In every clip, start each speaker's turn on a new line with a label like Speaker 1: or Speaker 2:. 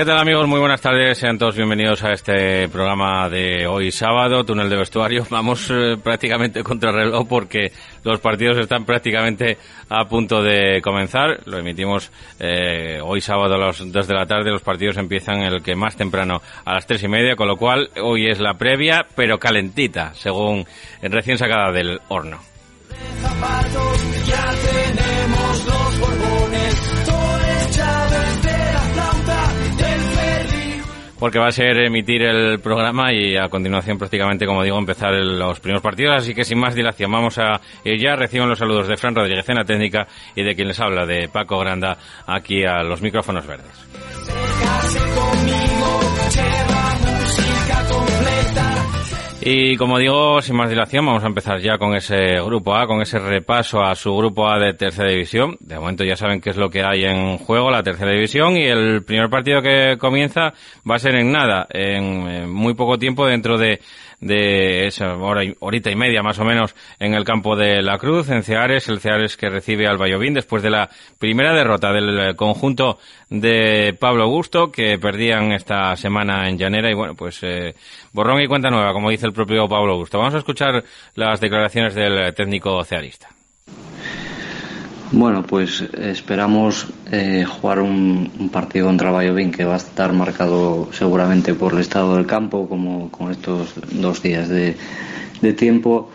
Speaker 1: ¿Qué tal amigos? Muy buenas tardes, sean todos bienvenidos a este programa de hoy sábado, túnel de vestuario. Vamos eh, prácticamente contra el reloj porque los partidos están prácticamente a punto de comenzar. Lo emitimos eh, hoy sábado a las 2 de la tarde, los partidos empiezan el que más temprano a las tres y media, con lo cual hoy es la previa, pero calentita, según recién sacada del horno. Porque va a ser emitir el programa y a continuación prácticamente, como digo, empezar los primeros partidos. Así que sin más dilación, vamos a ir ya. Reciban los saludos de Fran Rodríguez en la técnica y de quien les habla, de Paco Granda, aquí a los micrófonos verdes. Y como digo, sin más dilación, vamos a empezar ya con ese grupo A, con ese repaso a su grupo A de tercera división. De momento ya saben qué es lo que hay en juego, la tercera división, y el primer partido que comienza va a ser en nada, en muy poco tiempo dentro de de esa hora y, horita y media más o menos en el campo de la Cruz, en Ceares, el Ceares que recibe al Vallovín después de la primera derrota del conjunto de Pablo Augusto que perdían esta semana en Llanera y bueno, pues eh, borrón y cuenta nueva, como dice el propio Pablo Augusto. Vamos a escuchar las declaraciones del técnico cearista.
Speaker 2: Bueno, pues esperamos eh, jugar un, partido contra Valladolid que va a estar marcado seguramente por el estado del campo, como con estos dos días de, tiempo.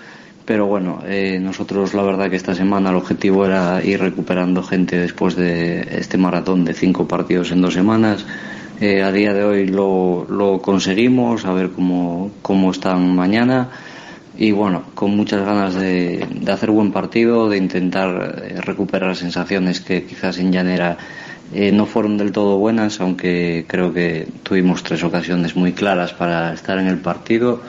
Speaker 2: Pero bueno, eh, nosotros la verdad que esta semana el objetivo era ir recuperando gente después de este maratón de cinco partidos en dos semanas. Eh, a día de hoy lo, lo conseguimos, a ver cómo, cómo están mañana y bueno, con muchas ganas de, hacer buen partido, de intentar eh, recuperar sensaciones que quizás en Llanera eh, no fueron del todo buenas, aunque creo que tuvimos tres ocasiones muy claras para estar en el partido.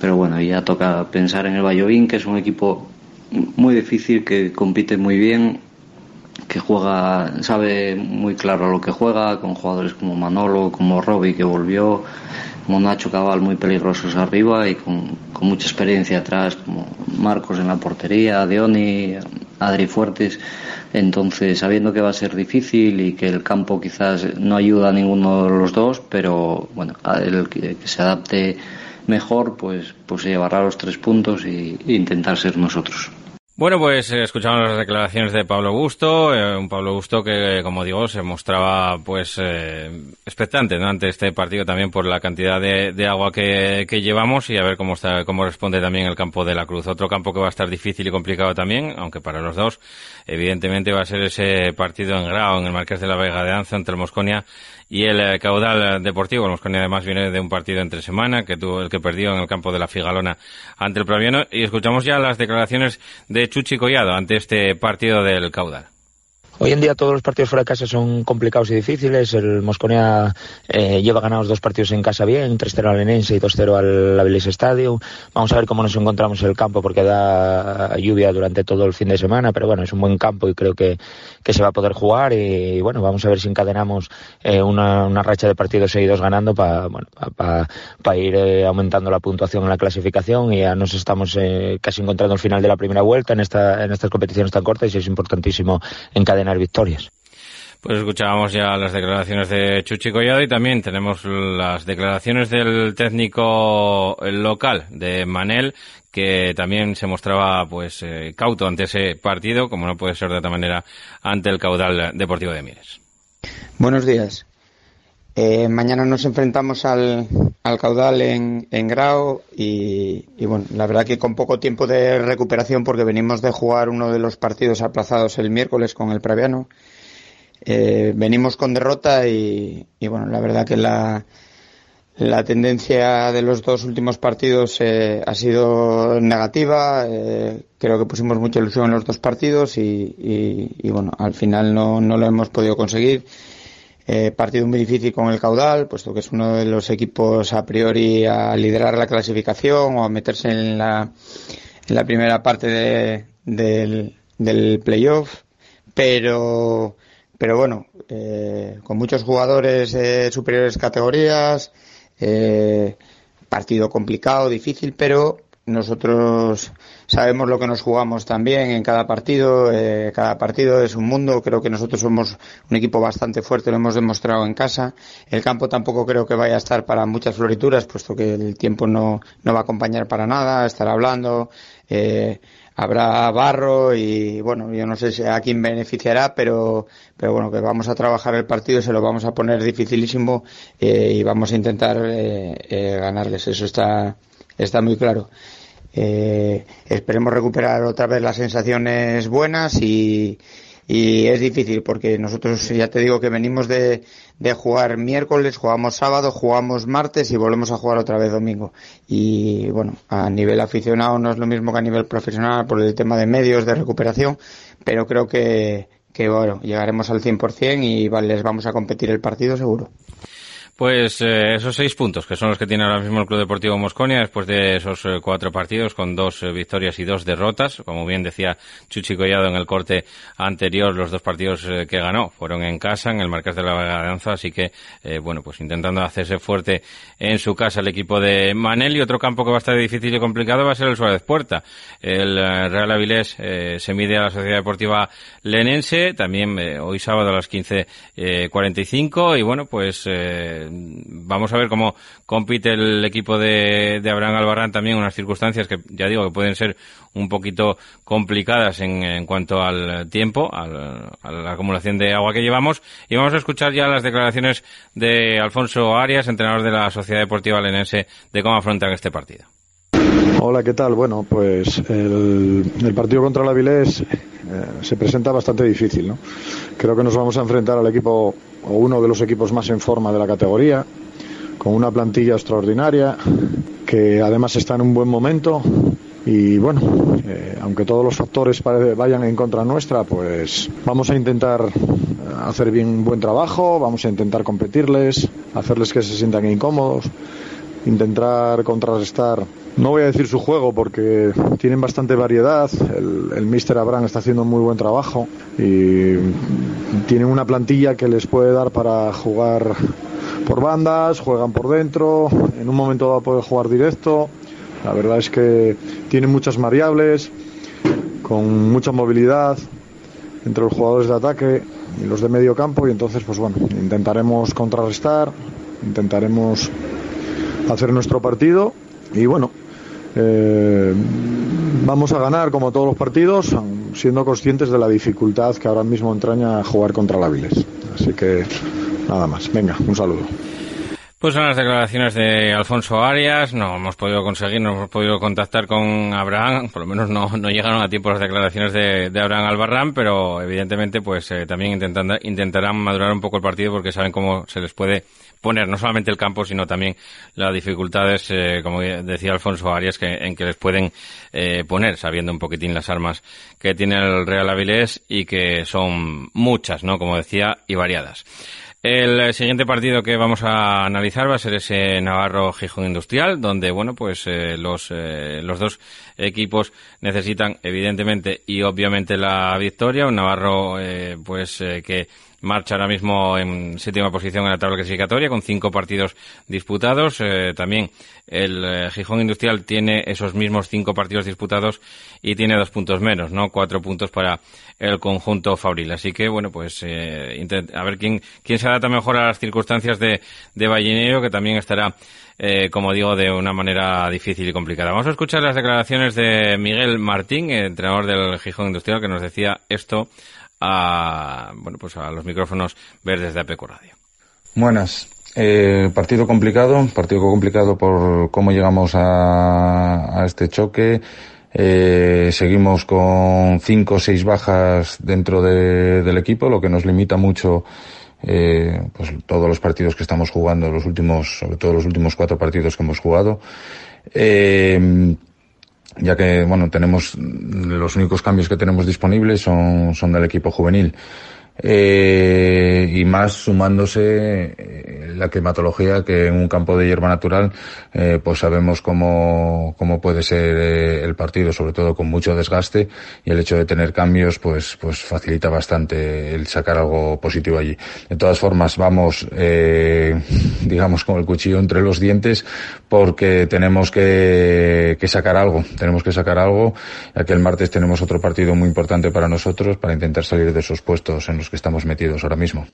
Speaker 2: Pero bueno, ya toca pensar en el Vallovín, que es un equipo muy difícil, que compite muy bien, que juega, sabe muy claro lo que juega, con jugadores como Manolo, como Robbie, que volvió como Nacho Cabal muy peligrosos arriba y con, mucha experiencia atrás, como Marcos en la portería, Deoni, Adri Fuertes. Entonces, sabiendo que va a ser difícil y que el campo quizás no ayuda a ninguno de los dos, pero bueno, el que, se adapte mejor, pues, pues se llevará los tres puntos e intentar ser nosotros.
Speaker 1: Bueno, pues eh, escuchamos las declaraciones de Pablo Gusto, eh, un Pablo Gusto que, como digo, se mostraba pues eh, expectante ¿no? ante este partido también por la cantidad de, agua que, llevamos y a ver cómo está, cómo responde también el campo de la Cruz. Otro campo que va a estar difícil y complicado también, aunque para los dos, evidentemente va a ser ese partido en grado en el Marqués de la Vega de Anza entre Mosconia y el eh, caudal deportivo, el Mosconi además viene de un partido entre semana, que tuvo el que perdió en el campo de la Figalona ante el Praviano, y escuchamos ya las declaraciones de Chuchi Collado ante este partido del caudal.
Speaker 3: Hoy en día todos los partidos fuera de casa son complicados y difíciles. El Mosconia eh, lleva ganados dos partidos en casa bien, 3-0 al Lenense y 2-0 al Aviles Stadium. Vamos a ver cómo nos encontramos en el campo porque da lluvia durante todo el fin de semana, pero bueno, es un buen campo y creo que, que se va a poder jugar y, bueno, vamos a ver si encadenamos eh, una, una, racha de partidos seguidos ganando para bueno, pa ir eh, aumentando la puntuación en la clasificación y ya nos estamos eh, casi encontrando el final de la primera vuelta en, esta, en estas competiciones tan cortas y es importantísimo encadenar victorias.
Speaker 1: Pues escuchábamos ya las declaraciones de Chuchi Collado y también tenemos las declaraciones del técnico local de Manel que también se mostraba pues eh, cauto ante ese partido, como no puede ser de otra manera ante el caudal deportivo de Mieres.
Speaker 4: Buenos días. Eh, mañana nos enfrentamos al, al caudal en, en Grau y, bueno, la verdad que con poco tiempo de recuperación porque venimos de jugar uno de los partidos aplazados el miércoles con el Praviano. Eh, venimos con derrota y, y, bueno, la verdad que la, la tendencia de los dos últimos partidos eh, ha sido negativa. Eh, creo que pusimos mucha ilusión en los dos partidos y, y bueno, al final no, no lo hemos podido conseguir. Eh, partido muy difícil con el caudal, puesto que es uno de los equipos a priori a liderar la clasificación o a meterse en la, en la primera parte de, del, playoff. Pero, pero bueno, eh, con muchos jugadores de superiores categorías, eh, partido complicado, difícil, pero nosotros sabemos lo que nos jugamos también en cada partido. Eh, cada partido es un mundo. Creo que nosotros somos un equipo bastante fuerte, lo hemos demostrado en casa. El campo tampoco creo que vaya a estar para muchas florituras, puesto que el tiempo no, no va a acompañar para nada. Estar hablando. Eh, habrá barro y bueno, yo no sé a quién beneficiará, pero, pero bueno, que vamos a trabajar el partido, se lo vamos a poner dificilísimo eh, y vamos a intentar eh, eh, ganarles. Eso está, está muy claro. Eh, esperemos recuperar otra vez las sensaciones buenas y, y es difícil porque nosotros ya te digo que venimos de, de, jugar miércoles, jugamos sábado, jugamos martes y volvemos a jugar otra vez domingo. Y bueno, a nivel aficionado no es lo mismo que a nivel profesional por el tema de medios, de recuperación, pero creo que, que bueno, llegaremos al 100% y les vamos a competir el partido seguro.
Speaker 1: Pues eh, esos seis puntos, que son los que tiene ahora mismo el Club Deportivo Mosconia, después de esos eh, cuatro partidos con dos eh, victorias y dos derrotas. Como bien decía Chuchi Collado en el corte anterior, los dos partidos eh, que ganó fueron en casa, en el Marqués de la Vagadanza, así que, eh, bueno, pues intentando hacerse fuerte en su casa el equipo de Manel. Y otro campo que va a estar difícil y complicado va a ser el Suárez Puerta. El Real Avilés se mide a la Sociedad Deportiva Lenense, también hoy sábado a las 15.45, y bueno, pues vamos a ver cómo compite el equipo de, de Abraham Albarrán también unas circunstancias que ya digo que pueden ser un poquito complicadas en, en cuanto al tiempo, al, a la acumulación de agua que llevamos. Y vamos a escuchar ya las declaraciones de Alfonso Arias, entrenador de la Sociedad Deportiva Lenense, de cómo afrontan este partido.
Speaker 5: Hola, ¿qué tal? Bueno, pues el, partido contra el Avilés eh, se presenta bastante difícil, ¿no? Creo que nos vamos a enfrentar al equipo o uno de los equipos más en forma de la categoría, con una plantilla extraordinaria, que además está en un buen momento. Y bueno, eh, aunque todos los factores vayan en contra nuestra, pues vamos a intentar hacer bien buen trabajo, vamos a intentar competirles, hacerles que se sientan incómodos intentar contrarrestar, no voy a decir su juego porque tienen bastante variedad, el, Mister Abraham está haciendo muy buen trabajo y tienen una plantilla que les puede dar para jugar por bandas, juegan por dentro, en un momento va a poder jugar directo, la verdad es que tienen muchas variables, con mucha movilidad entre los jugadores de ataque y los de medio campo y entonces pues bueno, intentaremos contrarrestar, intentaremos hacer nuestro partido y bueno, eh, vamos a ganar como todos los partidos, siendo conscientes de la dificultad que ahora mismo entraña jugar contra el Áviles. Así que nada más. Venga, un saludo.
Speaker 1: Pues son las declaraciones de Alfonso Arias. No hemos podido conseguir, no hemos podido contactar con Abraham. Por lo menos no, no llegaron a tiempo las declaraciones de, de Abraham Albarrán, pero evidentemente pues eh, también intentando, intentarán madurar un poco el partido porque saben cómo se les puede poner no solamente el campo, sino también las dificultades, eh, como decía Alfonso Arias, que, en que les pueden eh, poner, sabiendo un poquitín las armas que tiene el Real Avilés y que son muchas, ¿no? Como decía, y variadas. El siguiente partido que vamos a analizar va a ser ese Navarro Gijón Industrial, donde bueno pues eh, los eh, los dos equipos necesitan evidentemente y obviamente la victoria. Un Navarro eh, pues que marcha ahora mismo en séptima posición en la tabla clasificatoria con cinco partidos disputados. Eh, también el eh, Gijón Industrial tiene esos mismos cinco partidos disputados y tiene dos puntos menos, ¿no? Cuatro puntos para el conjunto Fabril. Así que, bueno, pues eh, a ver quién, quién se adapta mejor a las circunstancias de, de Ballenero, que también estará, eh, como digo, de una manera difícil y complicada. Vamos a escuchar las declaraciones de Miguel Martín, entrenador del Gijón Industrial, que nos decía esto a, bueno, pues a los micrófonos verdes de APECO Radio.
Speaker 6: Buenas. Eh, partido complicado, partido complicado por cómo llegamos a, a este choque. Eh, seguimos con cinco o seis bajas dentro de, del equipo, lo que nos limita mucho eh, pues todos los partidos que estamos jugando, los últimos, sobre todo los últimos cuatro partidos que hemos jugado. Ya que bueno tenemos los únicos cambios que tenemos disponibles son, son del equipo juvenil eh, y más sumándose eh, la climatología que en un campo de hierba natural eh, pues sabemos cómo, cómo puede ser eh, el partido sobre todo con mucho desgaste y el hecho de tener cambios pues pues facilita bastante el sacar algo positivo allí. De todas formas vamos eh, digamos con el cuchillo entre los dientes porque tenemos que, que sacar algo tenemos que sacar algo. Ya que martes tenemos otro partido muy importante para nosotros para intentar salir de esos puestos en que estamos metidos ahora mismo.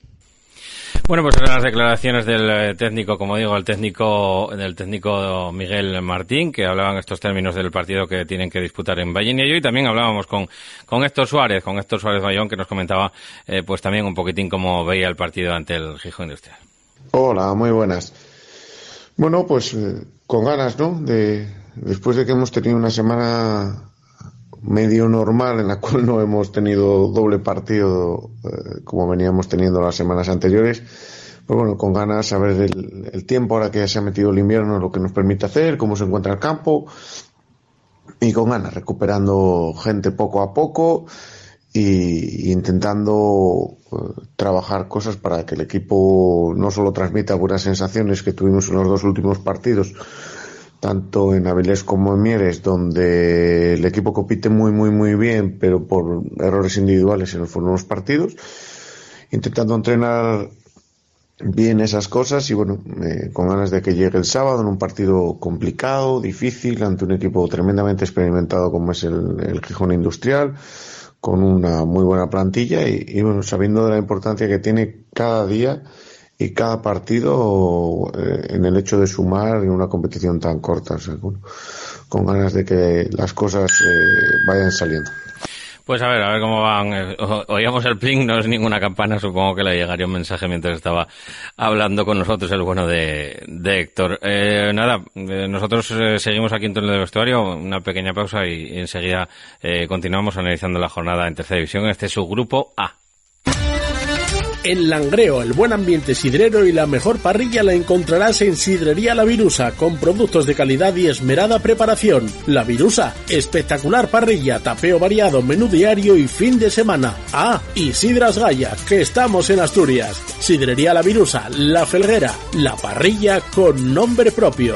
Speaker 1: Bueno, pues eran las declaraciones del eh, técnico, como digo, el técnico, del técnico Miguel Martín, que hablaban estos términos del partido que tienen que disputar en Valle y también hablábamos con, con Héctor Suárez, con Héctor Suárez Bayón, que nos comentaba, eh, pues también un poquitín cómo veía el partido ante el Gijón Industrial.
Speaker 7: Hola, muy buenas. Bueno, pues eh, con ganas, ¿no? De, después de que hemos tenido una semana medio normal en la cual no hemos tenido doble partido eh, como veníamos teniendo las semanas anteriores. Pues bueno, con ganas a ver el, el, tiempo ahora que ya se ha metido el invierno, lo que nos permite hacer, cómo se encuentra el campo y con ganas, recuperando gente poco a poco y, intentando eh, trabajar cosas para que el equipo no solo transmita buenas sensaciones que tuvimos en los dos últimos partidos, tanto en Avilés como en Mieres, donde el equipo compite muy, muy, muy bien, pero por errores individuales en los partidos, intentando entrenar bien esas cosas y bueno, eh, con ganas de que llegue el sábado en un partido complicado, difícil, ante un equipo tremendamente experimentado como es el, el Gijón Industrial, con una muy buena plantilla y, y bueno, sabiendo de la importancia que tiene cada día y cada partido eh, en el hecho de sumar en una competición tan corta, o sea, con, ganas de que las cosas eh, vayan saliendo.
Speaker 1: Pues a ver, a ver cómo van. Eh, oíamos el ping, no es ninguna campana, supongo que le llegaría un mensaje mientras estaba hablando con nosotros el bueno de, de Héctor. Eh, nada, eh, nosotros seguimos aquí en torno del vestuario, una pequeña pausa y, y enseguida eh, continuamos analizando la jornada en tercera división. Este es su grupo A.
Speaker 8: En Langreo, el buen ambiente sidrero y la mejor parrilla la encontrarás en Sidrería La Virusa, con productos de calidad y esmerada preparación. La Virusa, espectacular parrilla, tapeo variado, menú diario y fin de semana. Ah, y Sidras Gaya, que estamos en Asturias. Sidrería La Virusa, La Felguera, la parrilla con nombre propio.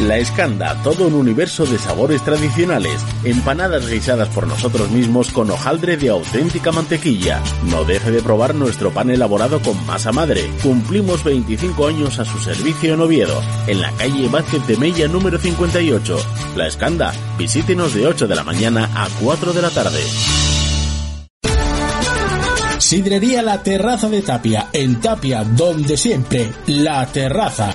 Speaker 8: La Escanda, todo un universo de sabores tradicionales, empanadas guisadas por nosotros mismos con hojaldre de auténtica mantequilla. No deje de probar nuestro pan elaborado con masa madre. Cumplimos 25 años a su servicio en Oviedo, en la calle Vázquez de Mella número 58. La Escanda, visítenos de 8 de la mañana a 4 de la tarde. Sidrería La Terraza de Tapia, en Tapia, donde siempre, La Terraza.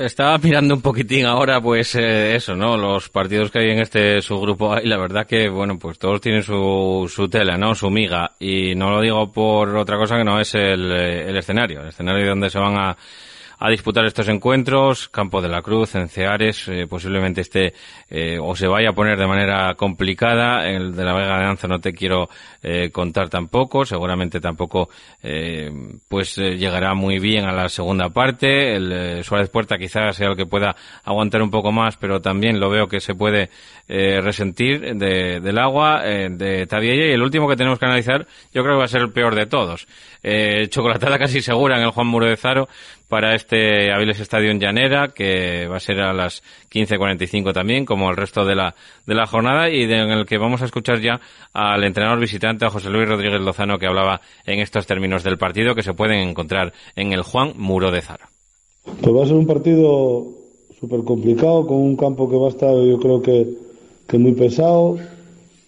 Speaker 1: Estaba mirando un poquitín ahora, pues eh, eso, ¿no? Los partidos que hay en este subgrupo y la verdad que, bueno, pues todos tienen su, su tela, ¿no? Su miga. Y no lo digo por otra cosa que no es el, el escenario. El escenario donde se van a a disputar estos encuentros. Campo de la Cruz, en Ceares, eh, posiblemente esté eh, o se vaya a poner de manera complicada. El de la Vega de Anza no te quiero eh, contar tampoco. Seguramente tampoco pues llegará muy bien a la segunda parte. El Suárez Puerta quizás sea el que pueda aguantar un poco más, pero también lo veo que se puede resentir de, del agua de Tabiella. Y el último que tenemos que analizar, yo creo que va a ser el peor de todos. chocolatada casi segura en el Juan Muro de Zaro para este Aviles Estadio en Llanera, que va a ser a las 15.45 también, como el resto de la, de la jornada, y en el que vamos a escuchar ya al entrenador visitante, a José Luis Rodríguez Lozano, que hablaba en estos términos del partido que se pueden encontrar en el Juan Muro de Zara.
Speaker 9: Pues va a ser un partido súper complicado, con un campo que va a estar, yo creo que, que muy pesado.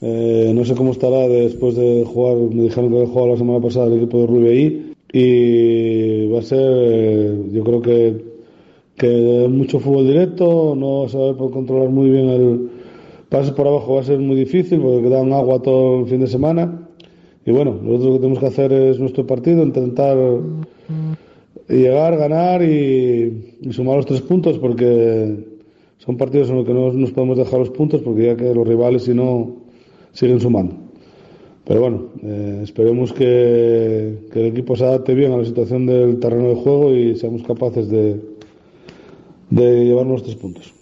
Speaker 9: Eh, no sé cómo estará después de jugar, me dijeron que había jugado la semana pasada el equipo de Rubí y va a ser, yo creo que, que mucho fútbol directo, no vas a saber controlar muy bien el pase por abajo, va a ser muy difícil porque quedan agua todo el fin de semana. Y bueno, nosotros lo que tenemos que hacer es nuestro partido, intentar llegar, ganar y, sumar los tres puntos porque son partidos en los que no nos podemos dejar los puntos porque ya que los rivales si no siguen sumando. Pero bueno, eh, esperemos que, el equipo se adapte bien a la situación del terreno de juego y seamos capaces de, de llevarnos tres puntos.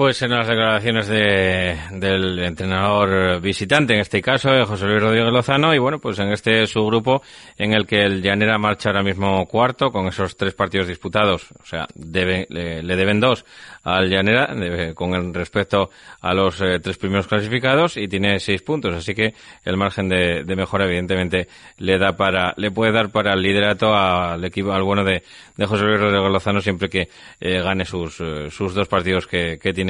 Speaker 1: Pues en las declaraciones de, del entrenador visitante, en este caso, de José Luis Rodríguez Lozano, y bueno, pues en este subgrupo en el que el Llanera marcha ahora mismo cuarto, con esos tres partidos disputados, o sea, debe, le, deben dos al Llanera, con el respecto a los eh, tres primeros clasificados, y tiene seis puntos, así que el margen de, de, mejora, evidentemente, le da para, le puede dar para el liderato al equipo, al bueno de, de José Luis Rodríguez Lozano, siempre que eh, gane sus, eh, sus dos partidos que tiene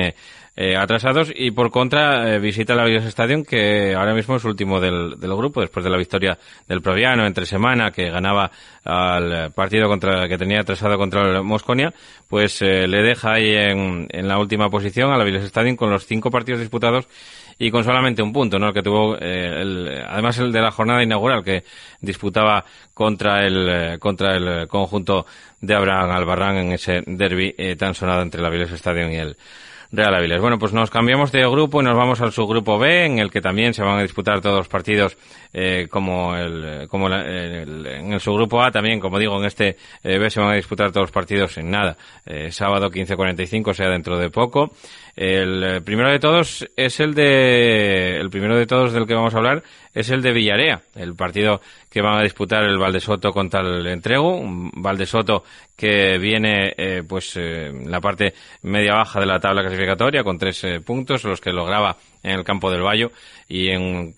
Speaker 1: eh, atrasados y por contra eh, visita la Aviles Stadium que ahora mismo es último del, del, grupo después de la victoria del Proviano entre semana que ganaba al partido contra que tenía atrasado contra el Mosconia pues eh, le deja ahí en, en, la última posición al Aviles Stadium con los cinco partidos disputados y con solamente un punto, ¿no? El que tuvo, el, además el de la jornada inaugural que disputaba contra el, contra el conjunto de Abraham Albarrán en ese derby tan sonado entre la Aviles Stadium y el, Real Avilés. Bueno, pues nos cambiamos de grupo y nos vamos al subgrupo B, en el que también se van a disputar todos los partidos eh, como el como en el subgrupo A también, como digo, en este eh, B se van a disputar todos los partidos en nada. Eh, sábado 15.45, o sea, dentro de poco. El primero de todos es el de el primero de todos del que vamos a hablar es el de Villarea, el partido que van a disputar el Valdesoto contra el Entrego, un Valdesoto que viene eh, pues en la parte media baja de la tabla clasificatoria con tres puntos, los que lograba en el campo del Bayo y en,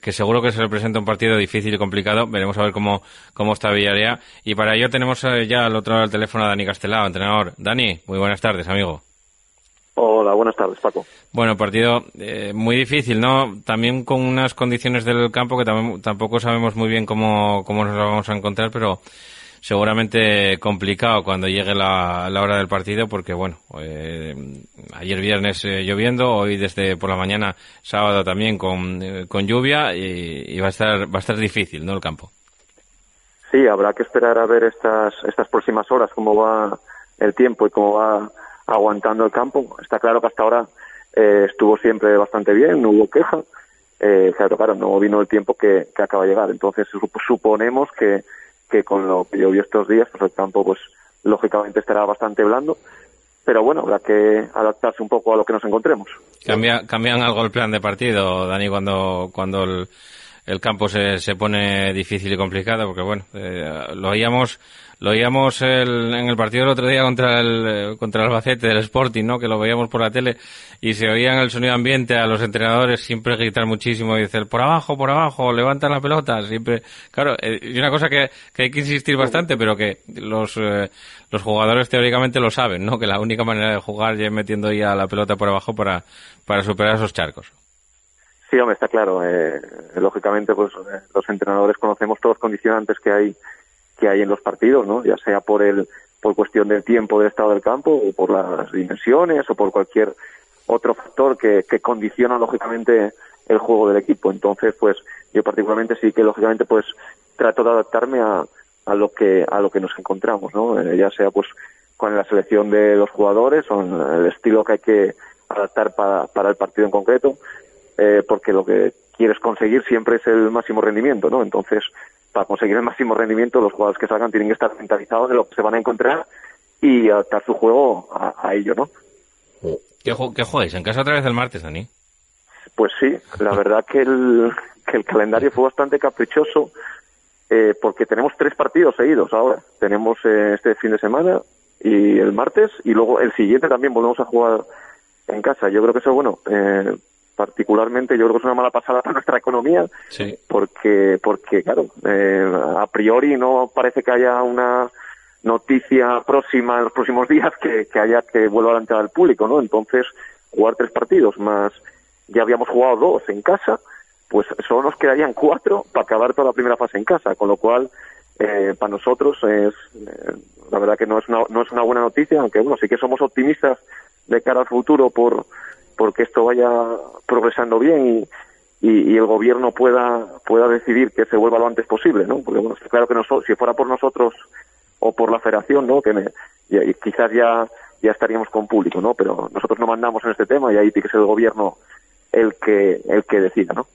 Speaker 1: que seguro que se le presenta un partido difícil y complicado. Veremos a ver cómo, cómo está Villarea. Y para ello tenemos ya al otro lado del teléfono a Dani Castelao, entrenador. Dani, muy buenas tardes, amigo.
Speaker 10: Hola, buenas tardes, Paco.
Speaker 1: Bueno, partido eh, muy difícil, ¿no? También con unas condiciones del campo que tampoco sabemos muy bien cómo, cómo nos vamos a encontrar, pero seguramente complicado cuando llegue la, hora del partido porque, bueno, eh, ayer viernes eh, lloviendo, hoy desde por la mañana, sábado también con, con lluvia y, va a estar va a estar difícil, ¿no? El campo.
Speaker 10: Sí, habrá que esperar a ver estas estas próximas horas cómo va el tiempo y cómo va aguantando el campo. Está claro que hasta ahora eh, estuvo siempre bastante bien, no hubo queja. Eh, claro, claro, no vino el tiempo que, acaba de llegar. Entonces suponemos que, que con lo que llovió estos días, pues el campo, pues lógicamente estará bastante blando. Pero bueno, habrá que adaptarse un poco a lo que nos encontremos.
Speaker 1: Cambia, ¿Cambian algo el plan de partido, Dani, cuando, cuando el, el campo se, se pone difícil y complicado? Porque bueno, eh, lo oíamos lo veíamos el, en el partido el otro día contra el, eh, contra el Albacete del Sporting, ¿no? Que lo veíamos por la tele y se oían el sonido ambiente a los entrenadores siempre gritar muchísimo y decir por abajo, por abajo, levanta la pelota, siempre. Claro, eh, y una cosa que, que hay que insistir bastante, pero que los, eh, los jugadores teóricamente lo saben, ¿no? Que la única manera de jugar ya es metiendo ya la pelota por abajo para, para superar esos charcos.
Speaker 10: Sí, hombre, está claro. lógicamente, pues los entrenadores conocemos todos los condicionantes que hay que hay en los partidos, ¿no? Ya sea por el por cuestión del tiempo del estado del campo o por las dimensiones o por cualquier otro factor que, que condiciona lógicamente el juego del equipo. Entonces, pues yo particularmente sí que lógicamente pues trato de adaptarme a, a lo que a lo que nos encontramos, ¿no? Eh, ya sea pues con la selección de los jugadores o en el estilo que hay que adaptar para, para el partido en concreto, eh, porque lo que quieres conseguir siempre es el máximo rendimiento, ¿no? Entonces, para conseguir el máximo rendimiento, los jugadores que salgan tienen que estar mentalizados de lo que se van a encontrar y adaptar su juego a, ello, ¿no?
Speaker 1: ¿Qué, ¿Qué, jugáis? ¿En casa otra vez el martes, Dani?
Speaker 10: Pues sí, la verdad que el, que el calendario fue bastante caprichoso eh, porque tenemos tres partidos seguidos ahora. Tenemos eh, este fin de semana y el martes y luego el siguiente también volvemos a jugar en casa. Yo creo que eso, bueno, eh, particularmente yo creo que es una mala pasada para nuestra economía porque porque claro eh, a priori no parece que haya una noticia próxima en los próximos días que, que haya que vuelva a la entrada del público no entonces jugar tres partidos más ya habíamos jugado dos en casa pues solo nos quedarían cuatro para acabar toda la primera fase en casa con lo cual eh, para nosotros es eh, la verdad que no es una, no es una buena noticia aunque bueno sí que somos optimistas de cara al futuro por porque esto vaya progresando bien y, y, el gobierno pueda pueda decidir que se vuelva lo antes posible, ¿no? Porque bueno, claro que si fuera por nosotros o por la federación, ¿no? Que quizás ya ya estaríamos con público, ¿no? Pero nosotros no mandamos en este tema y ahí tiene que ser el gobierno el que el que decida, ¿no?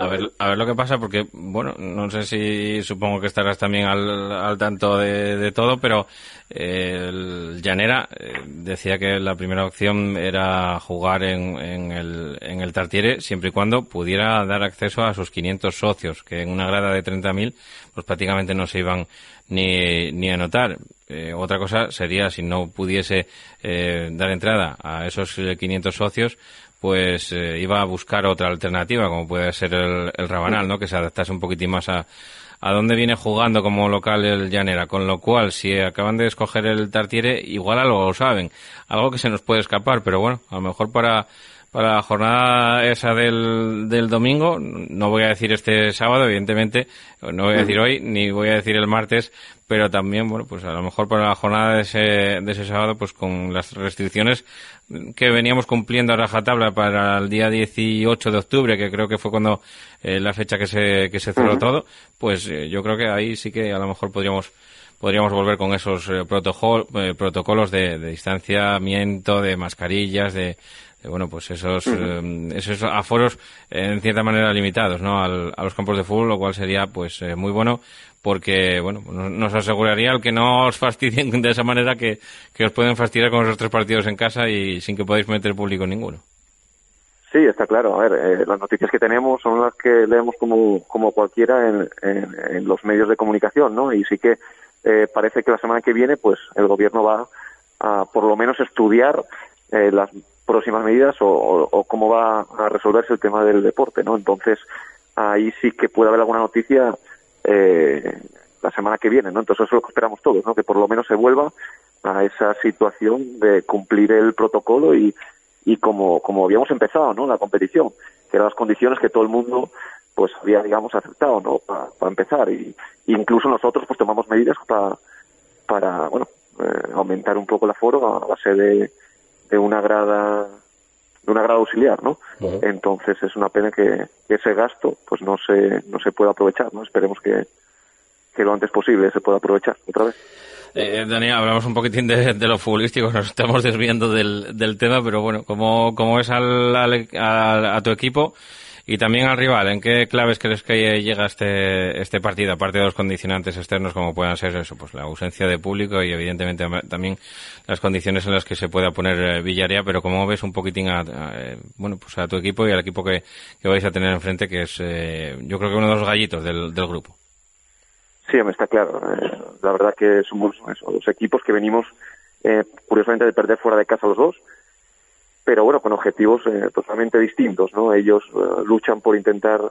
Speaker 1: A ver, a ver lo que pasa, porque, bueno, no sé si supongo que estarás también al, al tanto de, de, todo, pero eh, Llanera eh, decía que la primera opción era jugar en, en, el, en el Tartiere siempre y cuando pudiera dar acceso a sus 500 socios, que en una grada de 30.000 pues prácticamente no se iban ni, ni a notar. Eh, otra cosa sería si no pudiese eh, dar entrada a esos 500 socios, pues eh, iba a buscar otra alternativa, como puede ser el, el Rabanal, ¿no? Que se adaptase un poquitín más a, a dónde viene jugando como local el Llanera, con lo cual si acaban de escoger el Tartiere, igual algo lo saben, algo que se nos puede escapar, pero bueno, a lo mejor para para la jornada esa del, del domingo, no voy a decir este sábado, evidentemente, no voy a decir hoy, ni voy a decir el martes, pero también, bueno, pues a lo mejor para la jornada de ese, de ese sábado, pues con las restricciones que veníamos cumpliendo a rajatabla para el día 18 de octubre, que creo que fue cuando eh, la fecha que se, que se cerró todo, pues eh, yo creo que ahí sí que a lo mejor podríamos podríamos volver con esos eh, protocolos de, de, distanciamiento, de mascarillas, de, bueno, pues esos, eh, esos aforos en cierta manera limitados, ¿no? Al, a los campos de fútbol, lo cual sería, pues, eh, muy bueno porque, bueno, nos aseguraría el que no os fastidien de esa manera que, que os pueden fastidiar con esos tres partidos en casa y sin que podáis meter público ninguno.
Speaker 10: Sí, está claro. A ver, eh, las noticias que tenemos son las que leemos como, como cualquiera en, en, los medios de comunicación, ¿no? Y sí que eh, parece que la semana que viene, pues, el gobierno va a, por lo menos, estudiar eh, las próximas medidas o, cómo va a resolverse el tema del deporte, ¿no? Entonces, ahí sí que puede haber alguna noticia eh, la semana que viene, ¿no? Entonces, eso es lo que esperamos todos, ¿no? Que por lo menos se vuelva a esa situación de cumplir el protocolo y y como, como habíamos empezado, ¿no? La competición, que eran las condiciones que todo el mundo pues había, digamos, aceptado, ¿no? Para empezar. Y incluso nosotros pues tomamos medidas para, para bueno, eh, aumentar un poco el aforo a base de, de una grada de una grada auxiliar, ¿no? Entonces es una pena que, ese gasto pues no se no se pueda aprovechar, ¿no? Esperemos que, que lo antes posible se pueda aprovechar otra vez.
Speaker 1: Eh, Daniel, hablamos un poquitín de, de, lo futbolístico, nos estamos desviando del, del tema, pero bueno, ¿cómo, cómo es al, a, tu equipo y también al rival? ¿En qué claves crees que llega este, este partido, aparte de los condicionantes externos como puedan ser eso, pues la ausencia de público y evidentemente también las condiciones en las que se pueda poner eh, Villaría, pero cómo ves un poquitín a, eh, bueno, pues a tu equipo y al equipo que, que vais a tener enfrente, que es eh, yo creo que uno de los gallitos del, del grupo?
Speaker 10: Sí, me está claro. Eh, la verdad que somos los equipos que venimos, eh, curiosamente, de perder fuera de casa los dos, pero bueno, con objetivos eh, totalmente distintos, ¿no? Ellos luchan por intentar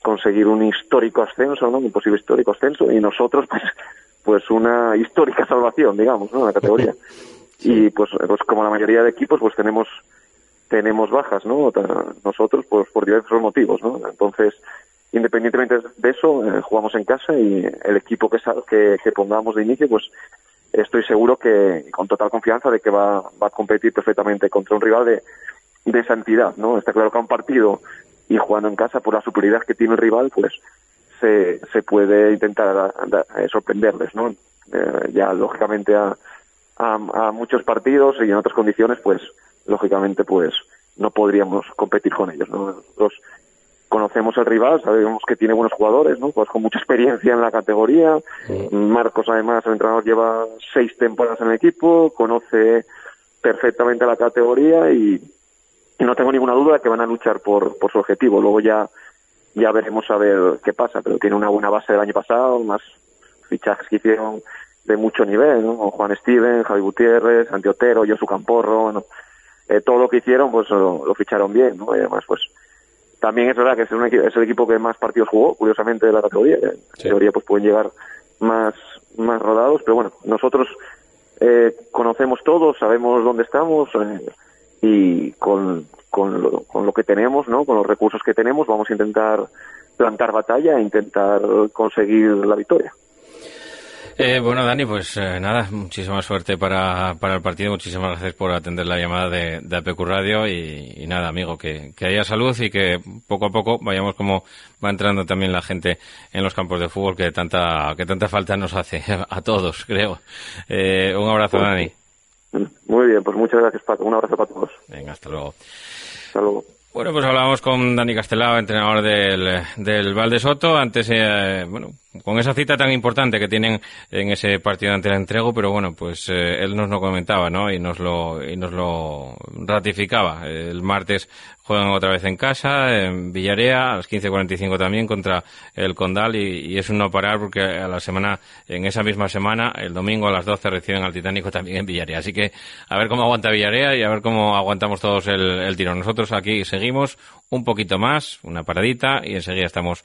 Speaker 10: conseguir un histórico ascenso, ¿no? Un posible histórico ascenso, y nosotros, pues, pues una histórica salvación, digamos, ¿no? En la categoría. Y pues, pues como la mayoría de equipos, pues tenemos tenemos bajas, ¿no? Nosotros, pues por diversos motivos, ¿no? Entonces, independientemente de eso, eh, jugamos en casa y el equipo que, que, que, pongamos de inicio, pues estoy seguro que, con total confianza, de que va, va a competir perfectamente contra un rival de, de esa entidad, ¿no? Está claro que a un partido y jugando en casa, por la superioridad que tiene el rival, pues se, se puede intentar eh, sorprenderles, ¿no? Eh, ya, lógicamente, a, a, a muchos partidos y en otras condiciones, pues, lógicamente, pues, no podríamos competir con ellos, ¿no? Los, conocemos el rival, sabemos que tiene buenos jugadores, ¿no? Pues con mucha experiencia en la categoría. Marcos, además, el entrenador lleva seis temporadas en el equipo, conoce perfectamente la categoría y, no tengo ninguna duda de que van a luchar por, por su objetivo. Luego ya, ya veremos a ver qué pasa, pero tiene una buena base del año pasado, más fichajes que hicieron de mucho nivel, ¿no? Juan Steven, Javi Gutiérrez, Santi Otero, Josu Camporro, eh, todo lo que hicieron, pues lo, lo ficharon bien, ¿no? Y además, pues también es verdad que es, un es el equipo que más partidos jugó, curiosamente, de la categoría. En teoría, pues pueden llegar más, más rodados, pero bueno, nosotros eh, conocemos todo, sabemos dónde estamos eh, y con, con, lo, con lo que tenemos, ¿no? Con los recursos que tenemos, vamos a intentar plantar batalla e intentar conseguir la victoria.
Speaker 1: Eh, bueno, Dani, pues eh, nada, muchísima suerte para, para el partido. Muchísimas gracias por atender la llamada de, de APQ Radio y, nada, amigo, que, que, haya salud y que poco a poco vayamos como va entrando también la gente en los campos de fútbol que tanta, que tanta falta nos hace a todos, creo. Eh, un abrazo, Dani.
Speaker 10: Muy bien, pues muchas gracias, Paco. Un abrazo para todos.
Speaker 1: Venga, hasta luego.
Speaker 10: Hasta luego.
Speaker 1: Bueno, pues hablábamos con Dani Castelao, entrenador del, del Valde Soto. Antes, eh, bueno, con esa cita tan importante que tienen en ese partido ante el entrego, pero bueno, pues eh, él nos lo comentaba, ¿no? Y nos lo, y nos lo ratificaba. El martes juegan otra vez en casa, en Villarea, a las 15.45 también contra el Condal y, y, es un no parar porque a la semana, en esa misma semana, el domingo a las 12 reciben al Titánico también en Villarea. Así que a ver cómo aguanta Villarea y a ver cómo aguantamos todos el, el tiro. Nosotros aquí seguimos un poquito más, una paradita y enseguida estamos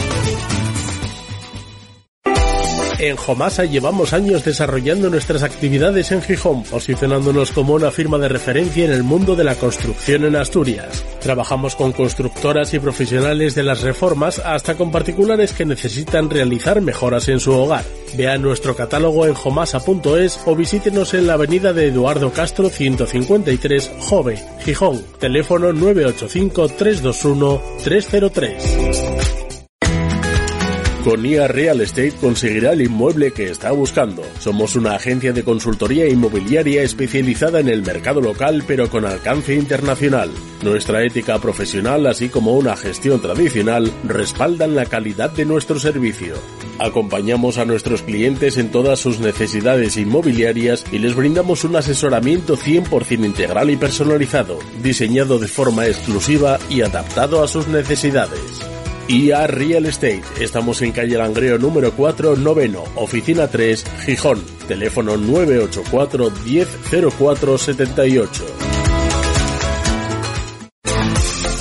Speaker 8: En Jomasa llevamos años desarrollando nuestras actividades en Gijón, posicionándonos como una firma de referencia en el mundo de la construcción en Asturias. Trabajamos con constructoras y profesionales de las reformas hasta con particulares que necesitan realizar mejoras en su hogar. Vea nuestro catálogo en jomasa.es o visítenos en la avenida de Eduardo Castro 153, Jove, Gijón, teléfono 985 321 303. Con IA Real Estate conseguirá el inmueble que está buscando. Somos una agencia de consultoría inmobiliaria especializada en el mercado local pero con alcance internacional. Nuestra ética profesional así como una gestión tradicional respaldan la calidad de nuestro servicio. Acompañamos a nuestros clientes en todas sus necesidades inmobiliarias y les brindamos un asesoramiento 100% integral y personalizado, diseñado de forma exclusiva y adaptado a sus necesidades. IA Real Estate. Estamos en calle Langreo número 4, noveno, oficina 3, Gijón. Teléfono 984 100478.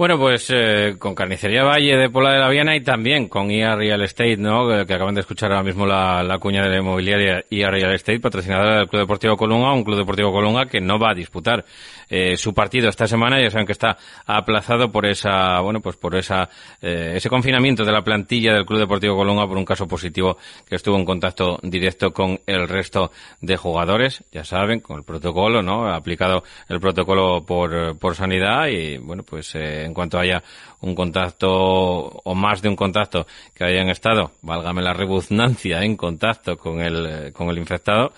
Speaker 1: Bueno, pues eh, con Carnicería Valle de Pola de la Viana y también con IA Real Estate, ¿no? Que, acaban de escuchar ahora mismo la, la cuña de la inmobiliaria IA Real Estate, patrocinadora del Club Deportivo Colunga, un Club Deportivo Colunga que no va a disputar eh, su partido esta semana. Ya saben que está aplazado por esa, bueno, pues por esa, eh, ese confinamiento de la plantilla del Club Deportivo Colunga por un caso positivo que estuvo en contacto directo con el resto de jugadores. Ya saben, con el protocolo, ¿no? Aplicado el protocolo por, por sanidad y, bueno, pues eh, en cuanto haya un contacto o más de un contacto que hayan estado, válgame la rebugnancia, en contacto con el, eh, con el infectado,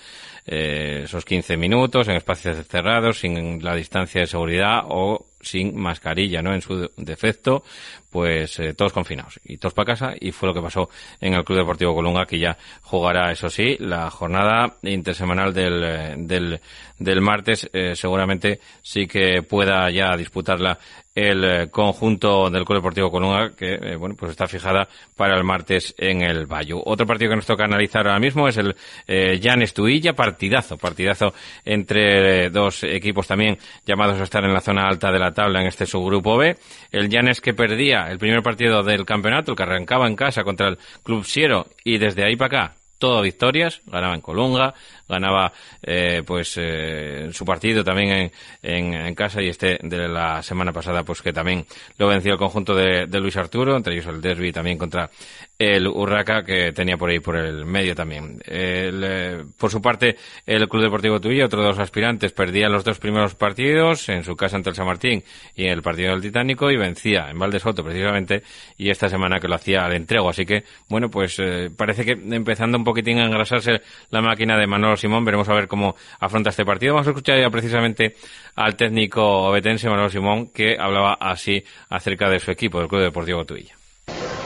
Speaker 1: eh, esos 15 minutos en espacios cerrados, sin la distancia de seguridad o sin mascarilla, ¿no? En su defecto, pues eh, todos confinados y todos para casa y fue lo que pasó en el Club Deportivo Colunga que ya jugará, eso sí, la jornada intersemanal del, eh, del, del martes, eh, seguramente sí que pueda ya disputarla el conjunto del Club Deportivo Colunga que, bueno, pues está fijada para el martes en el Bayo. Otro partido que nos toca analizar ahora mismo es el eh, Jan Estuilla, partidazo, partidazo entre dos equipos también llamados a estar en la zona alta de la tabla en este subgrupo B. El Llanes que perdía el primer partido del campeonato, el que arrancaba en casa contra el Club Siero y desde ahí para acá todo victorias, ganaba en Colunga, ganaba eh, pues eh, su partido también en, en, casa y este de la semana pasada pues que también lo venció el conjunto de, de Luis Arturo, entre ellos el derby también contra el Urraca que tenía por ahí por el medio también. El, eh, por su parte el Club Deportivo Tuilla, otro de los aspirantes, perdía los dos primeros partidos en su casa ante el San Martín y en el partido del Titánico y vencía en Valdesoto precisamente y esta semana que lo hacía al entrego. Así que bueno pues eh, parece que empezando un poquitín a engrasarse la máquina de Manolo Simón. Veremos a ver cómo afronta este partido. Vamos a escuchar ya precisamente al técnico obetense Manolo Simón que hablaba así acerca de su equipo, del Club Deportivo Tuilla.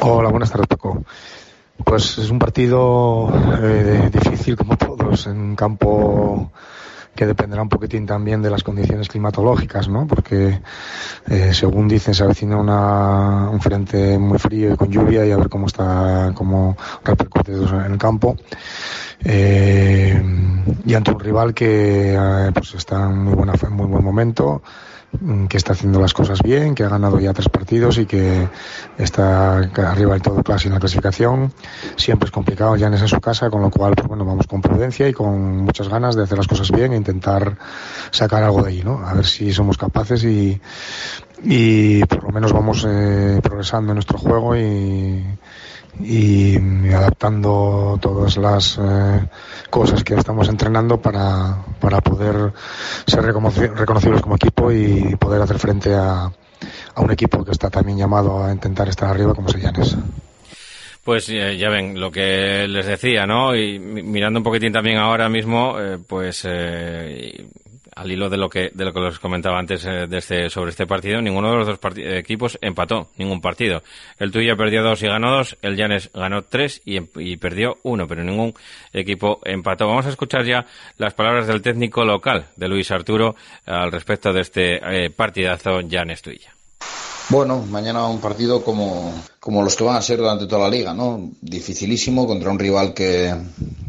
Speaker 11: Hola, buenas tardes, Paco. Pues es un partido eh, difícil como todos, en campo que dependerá un poquitín también de las condiciones climatológicas, ¿no? Porque eh, según dicen se avecina un frente muy frío y con lluvia y a ver cómo está, cómo repercute en el campo. Eh, y ante un rival que eh, pues está en muy buen momento que está haciendo las cosas bien, que ha ganado ya tres partidos y que está arriba del todo clase en la clasificación. Siempre es complicado, ya en su casa, con lo cual, pues bueno, vamos con prudencia y con muchas ganas de hacer las cosas bien e intentar sacar algo de ahí, ¿no? A ver si somos capaces y, y por lo menos vamos eh, progresando en nuestro juego y, y, adaptando todas las eh, cosas que estamos entrenando para, para poder ser reconocidos como equipo y poder hacer frente a, a un equipo que está también llamado a intentar estar arriba como Sellanes.
Speaker 1: Pues eh, ya ven, lo que les decía, ¿no? Y mirando un poquitín también ahora mismo, eh, pues eh, al hilo de lo que de lo que les comentaba antes de este, sobre este partido, ninguno de los dos equipos empató ningún partido. El tuyo perdió dos y ganó dos, el Llanes ganó tres y, y, perdió uno, pero ningún equipo empató. Vamos a escuchar ya las palabras del técnico local, de Luis Arturo, al respecto de este partidazo Llanes Tuilla.
Speaker 12: Bueno, mañana un partido como, como los que van a ser durante toda la liga, ¿no? Dificilísimo contra un rival que,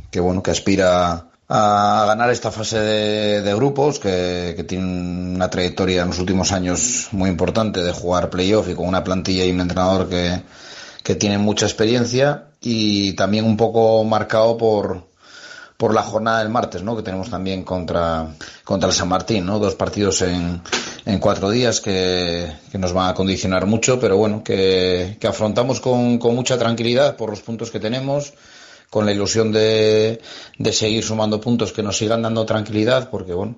Speaker 12: que bueno, que aspira a ganar esta fase de, grupos, que, que, tiene una trayectoria en los últimos años muy importante de jugar playoff y con una plantilla y un entrenador que, que tiene mucha experiencia y también un poco marcado por, por la jornada del martes, ¿no? Que tenemos también contra, contra el San Martín, ¿no? Dos partidos en, en cuatro días que, que, nos van a condicionar mucho, pero bueno, que, que afrontamos con, con, mucha tranquilidad por los puntos que tenemos, con la ilusión de, de seguir sumando puntos que nos sigan dando tranquilidad, porque bueno,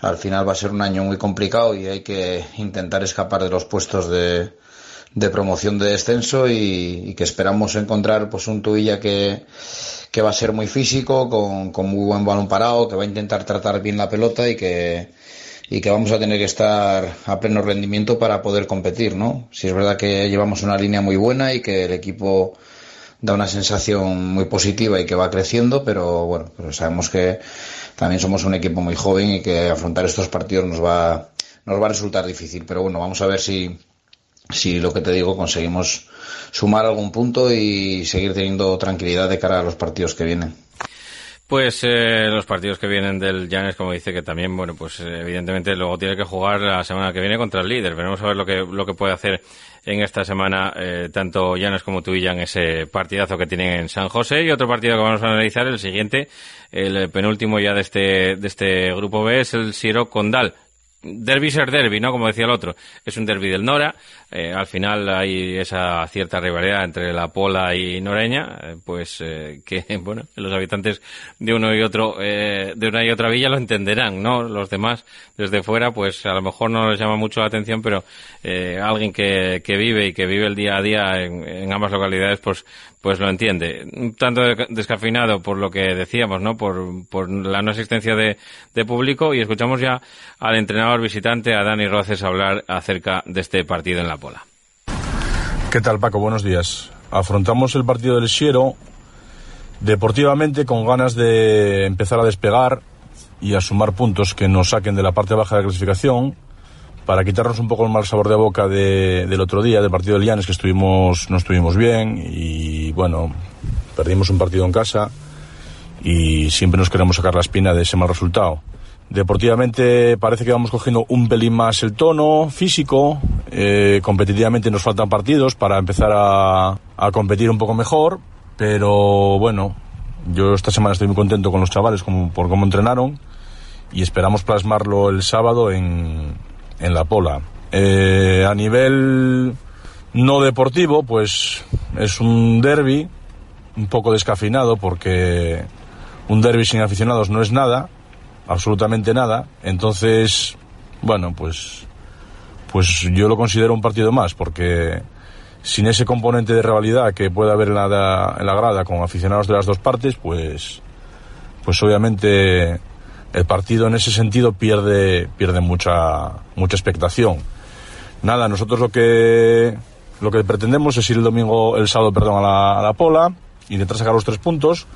Speaker 12: al final va a ser un año muy complicado y hay que intentar escapar de los puestos de, de promoción de descenso y, que esperamos encontrar pues un Tuilla que que va a ser muy físico, con, con muy buen balón parado, que va a intentar tratar bien la pelota y que, y que vamos a tener que estar a pleno rendimiento para poder competir, ¿no? Si es verdad que llevamos una línea muy buena y que el equipo da una sensación muy positiva y que va creciendo, pero bueno, sabemos que también somos un equipo muy joven y que afrontar estos partidos nos va, nos va a resultar difícil. Pero bueno, vamos a ver si, si lo que te digo conseguimos sumar algún punto y seguir teniendo tranquilidad de cara a los partidos que vienen.
Speaker 1: Pues eh, los partidos que vienen del Llanes, como dice que también, bueno, pues eh, evidentemente luego tiene que jugar la semana que viene contra el líder. Veremos a ver lo que, lo que puede hacer en esta semana eh, tanto Llanes como tú y en ese partidazo que tienen en San José. Y otro partido que vamos a analizar, el siguiente, el penúltimo ya de este, de este grupo B, es el Siro Condal derby ser derby, ¿no? Como decía el otro. Es un derby del Nora. Eh, al final hay esa cierta rivalidad entre la Pola y Noreña, eh, pues eh, que, bueno, los habitantes de uno y otro, de una y otra villa lo entenderán, ¿no? Los demás, desde fuera, pues a lo mejor no les llama mucho la atención, pero alguien que, que vive y que vive el día a día en, ambas localidades, pues pues lo entiende. Tanto descafeinado por lo que decíamos, ¿no? Por, por la no existencia de, de, público y escuchamos ya al entrenador visitante, a Dani Roces, hablar acerca de este partido en La Pola.
Speaker 13: ¿Qué tal, Paco? Buenos días. Afrontamos el partido del Siero deportivamente con ganas de empezar a despegar y a sumar puntos que nos saquen de la parte baja de la clasificación para quitarnos un poco el mal sabor de boca de, del otro día, del partido de Llanes, que estuvimos, no estuvimos bien y bueno, perdimos un partido en casa y siempre nos queremos sacar la espina de ese mal resultado. Deportivamente parece que vamos cogiendo un pelín más el tono físico, eh, competitivamente nos faltan partidos para empezar a, competir un poco mejor, pero bueno, yo esta semana estoy muy contento con los chavales por cómo entrenaron y esperamos plasmarlo el sábado en, en la Pola. Eh, a nivel no deportivo, pues es un derby un poco descafinado porque un derby sin aficionados no es nada, absolutamente nada. Entonces, bueno, pues, pues yo lo considero un partido más porque sin ese componente de rivalidad que puede haber en la, en la grada con aficionados de las dos partes, pues, pues obviamente el partido en ese sentido pierde, pierde mucha, mucha expectación. Nada, nosotros lo que, lo que pretendemos es ir el domingo, el sábado, perdón, a la, a la Pola, intentar sacar los tres puntos,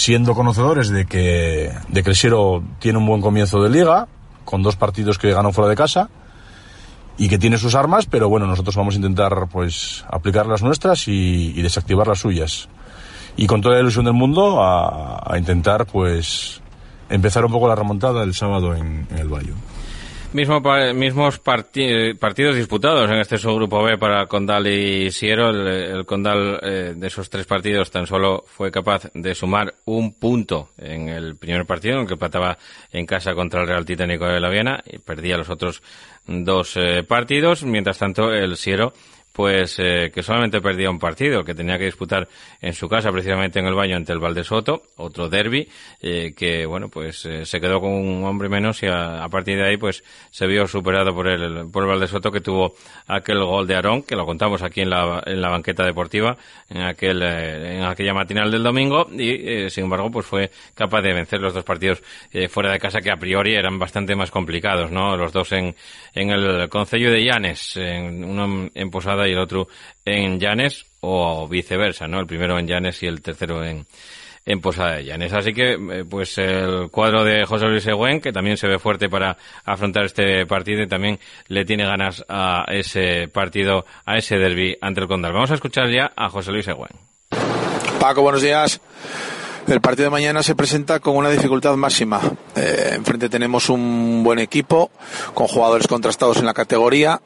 Speaker 13: siendo conocedores de que, de el Siero tiene un buen comienzo de liga, con dos partidos que ganó fuera de casa, y que tiene sus armas, pero bueno, nosotros vamos a intentar pues aplicar las nuestras y, desactivar las suyas. Y con toda la ilusión del mundo a, a intentar pues empezar un poco la remontada el sábado en, el Valle.
Speaker 1: Mismo, mismos partidos disputados en este subgrupo B para Condal y Siero. El, Condal eh, de esos tres partidos tan solo fue capaz de sumar un punto en el primer partido, en el que empataba en casa contra el Real Titánico de la Viena y perdía los otros dos eh, partidos. Mientras tanto, el Siero pues eh, que solamente perdía un partido, que tenía que disputar en su casa, precisamente en el baño ante el Valdesoto, otro derby, eh, que bueno, pues eh, se quedó con un hombre menos y a, partir de ahí pues se vio superado por el, por el Valdesoto que tuvo aquel gol de Aarón, que lo contamos aquí en la, en la banqueta deportiva, en aquel, en aquella matinal del domingo, y sin embargo pues fue capaz de vencer los dos partidos fuera de casa que a priori eran bastante más complicados, ¿no? Los dos en, en el Concello de Llanes, en, uno en Posada y el otro en Llanes o viceversa, ¿no? El primero en Llanes y el tercero en, en Posada de Llanes. Así que, eh, pues el cuadro de José Luis Egüen, que también se ve fuerte para afrontar este partido y también le tiene ganas a ese partido, a ese derby ante el Condal. Vamos a escuchar ya a José Luis Egüen.
Speaker 14: Paco, buenos días. El partido de mañana se presenta con una dificultad máxima. Eh, enfrente tenemos un buen equipo, con jugadores contrastados en la categoría,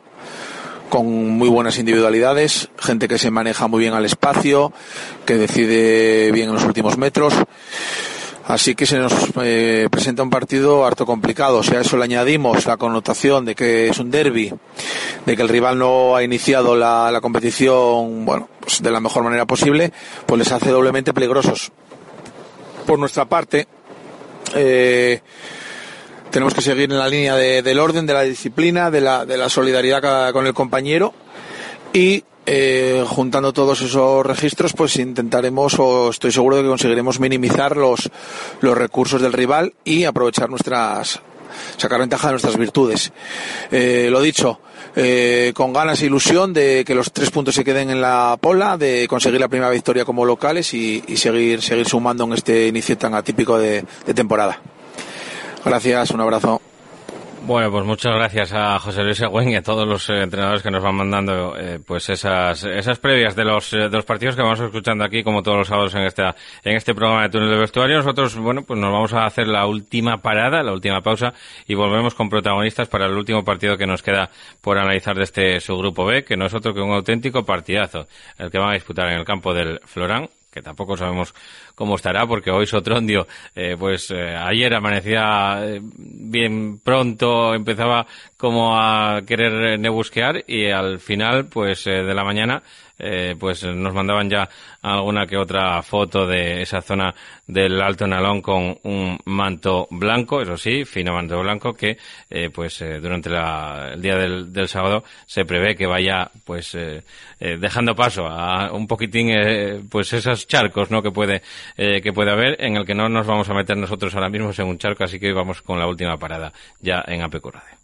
Speaker 14: con muy buenas individualidades, gente que se maneja muy bien al espacio, que decide bien en los últimos metros. Así que se nos eh, presenta un partido harto complicado. Si a eso le añadimos la connotación de que es un derby, de que el rival no ha iniciado la, la competición bueno, pues de la mejor manera posible, pues les hace doblemente peligrosos. Por nuestra parte, eh, tenemos que seguir en la línea del orden, de la disciplina, de la, de la solidaridad con el compañero y eh, juntando todos esos registros, pues intentaremos o estoy seguro de que conseguiremos minimizar los, los recursos del rival y aprovechar nuestras, sacar ventaja de nuestras virtudes. Eh, lo dicho, eh, con ganas e ilusión de que los tres puntos se queden en la pola, de conseguir la primera victoria como locales y, seguir, seguir sumando en este inicio tan atípico de temporada. Gracias, un abrazo.
Speaker 1: Bueno, pues muchas gracias a José Luis Egüen y a todos los eh, entrenadores que nos van mandando eh, pues esas esas previas de los, eh, de los partidos que vamos escuchando aquí como todos los sábados en esta en este programa de túnel de vestuario. Nosotros, bueno, pues nos vamos a hacer la última parada, la última pausa y volvemos con protagonistas para el último partido que nos queda por analizar de este subgrupo B, que no es otro que un auténtico partidazo, el que van a disputar en el campo del Florán que tampoco sabemos cómo estará, porque hoy Sotrondio, eh, pues eh, ayer amanecía eh, bien pronto, empezaba como a querer nebusquear y al final, pues de la mañana, pues nos mandaban ya alguna que otra foto de esa zona del Alto Nalón con un manto blanco, eso sí, fino manto blanco que eh, pues eh, durante el día del, del, sábado se prevé que vaya pues eh, dejando paso a un poquitín pues esos charcos no que puede que puede haber en el que no nos vamos a meter nosotros ahora mismo en un charco así que vamos con la última parada ya en APQ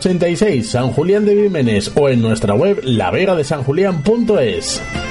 Speaker 8: 86, San Julián de Vímenes o en nuestra web lavegadesanjulián.es.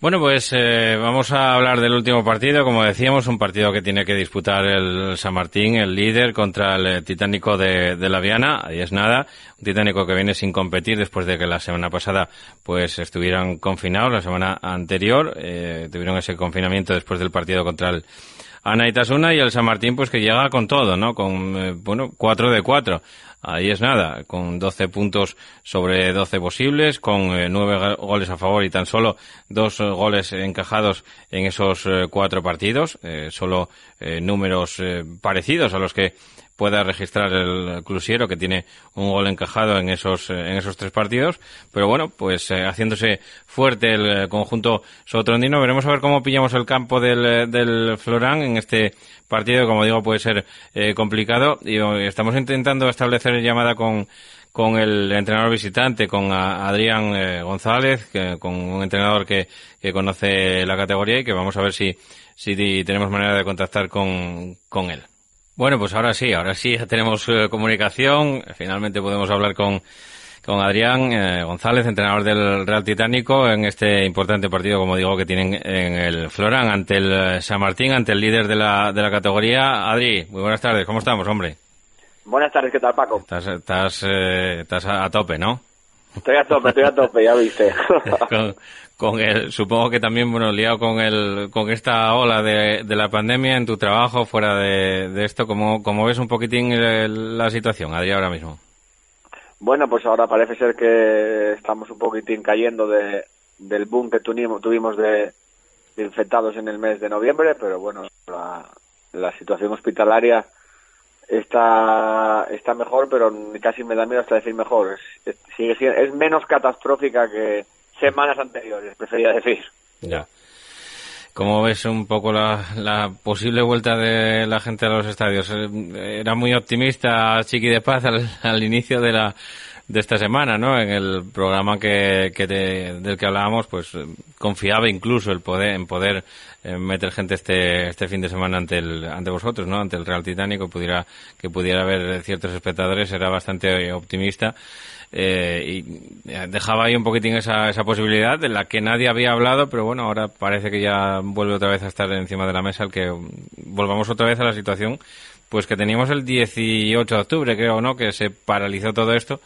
Speaker 1: Bueno, pues eh, vamos a hablar del último partido. Como decíamos, un partido que tiene que disputar el San Martín, el líder, contra el eh, Titánico de, la Viana. Ahí es nada. Un Titánico que viene sin competir después de que la semana pasada pues estuvieran confinados. La semana anterior eh, tuvieron ese confinamiento después del partido contra el Anaitasuna y el San Martín pues que llega con todo, ¿no? Con, eh, bueno, 4 de 4 ahí es nada, con 12 puntos sobre 12 posibles, con eh, 9 goles a favor y tan solo dos eh, goles encajados en esos eh, cuatro partidos, eh, solo eh, números eh, parecidos a los que pueda registrar el Clusiero, que tiene un gol encajado en esos, en esos tres partidos. Pero bueno, pues eh, haciéndose fuerte el eh, conjunto sotrondino. Veremos a ver cómo pillamos el campo del, eh, del Florán en este partido, como digo, puede ser eh, complicado. Y estamos intentando establecer llamada con, con el entrenador visitante, con Adrián eh, González, que- con un entrenador que, que conoce la categoría y que vamos a ver si, si tenemos manera de contactar con, con él. Bueno, pues ahora sí, ahora sí ya tenemos eh, comunicación. Finalmente podemos hablar con, con Adrián eh, González, entrenador del Real Titánico, en este importante partido, como digo, que tienen en el Florán ante el eh, San Martín, ante el líder de la, de la categoría. Adri, muy buenas tardes, ¿cómo estamos, hombre?
Speaker 15: Buenas tardes, ¿qué tal, Paco?
Speaker 1: Estás, estás, eh, estás a, a tope, ¿no?
Speaker 15: Estoy a tope, estoy a tope, ya viste.
Speaker 1: con, con el, supongo que también, bueno, liado con el, con esta ola de, de la pandemia en tu trabajo, fuera de, de esto, ¿cómo, cómo ves un poquitín el- la situación, Adri, ahora mismo?
Speaker 15: Bueno, pues ahora parece ser que estamos un poquitín cayendo de, del boom que tuvimos, tuvimos de, de infectados en el mes de noviembre, pero bueno, la, la situación hospitalaria está está mejor, pero casi me da miedo hasta decir mejor. Es, sigue siendo, es menos catastrófica que semanas anteriores, prefería decir.
Speaker 1: Ya. ¿Cómo ves un poco la, la posible vuelta de la gente a los estadios? Eh, Era muy optimista Chiqui de Paz al, al inicio de la de esta semana, ¿no? En el programa que, que te- del que hablábamos, pues eh, confiaba incluso el poder en poder eh, meter gente este este fin de semana ante el ante vosotros, ¿no? Ante el Real Titánico pudiera que pudiera haber ciertos espectadores, era bastante optimista. Eh, y eh, dejaba ahí un poquitín esa, esa posibilidad de la que nadie había hablado, pero bueno, ahora parece que ya vuelve otra vez a estar encima de la mesa el que mm, volvamos otra vez a la situación pues que teníamos el 18 de octubre, creo, ¿no? Que se paralizó todo esto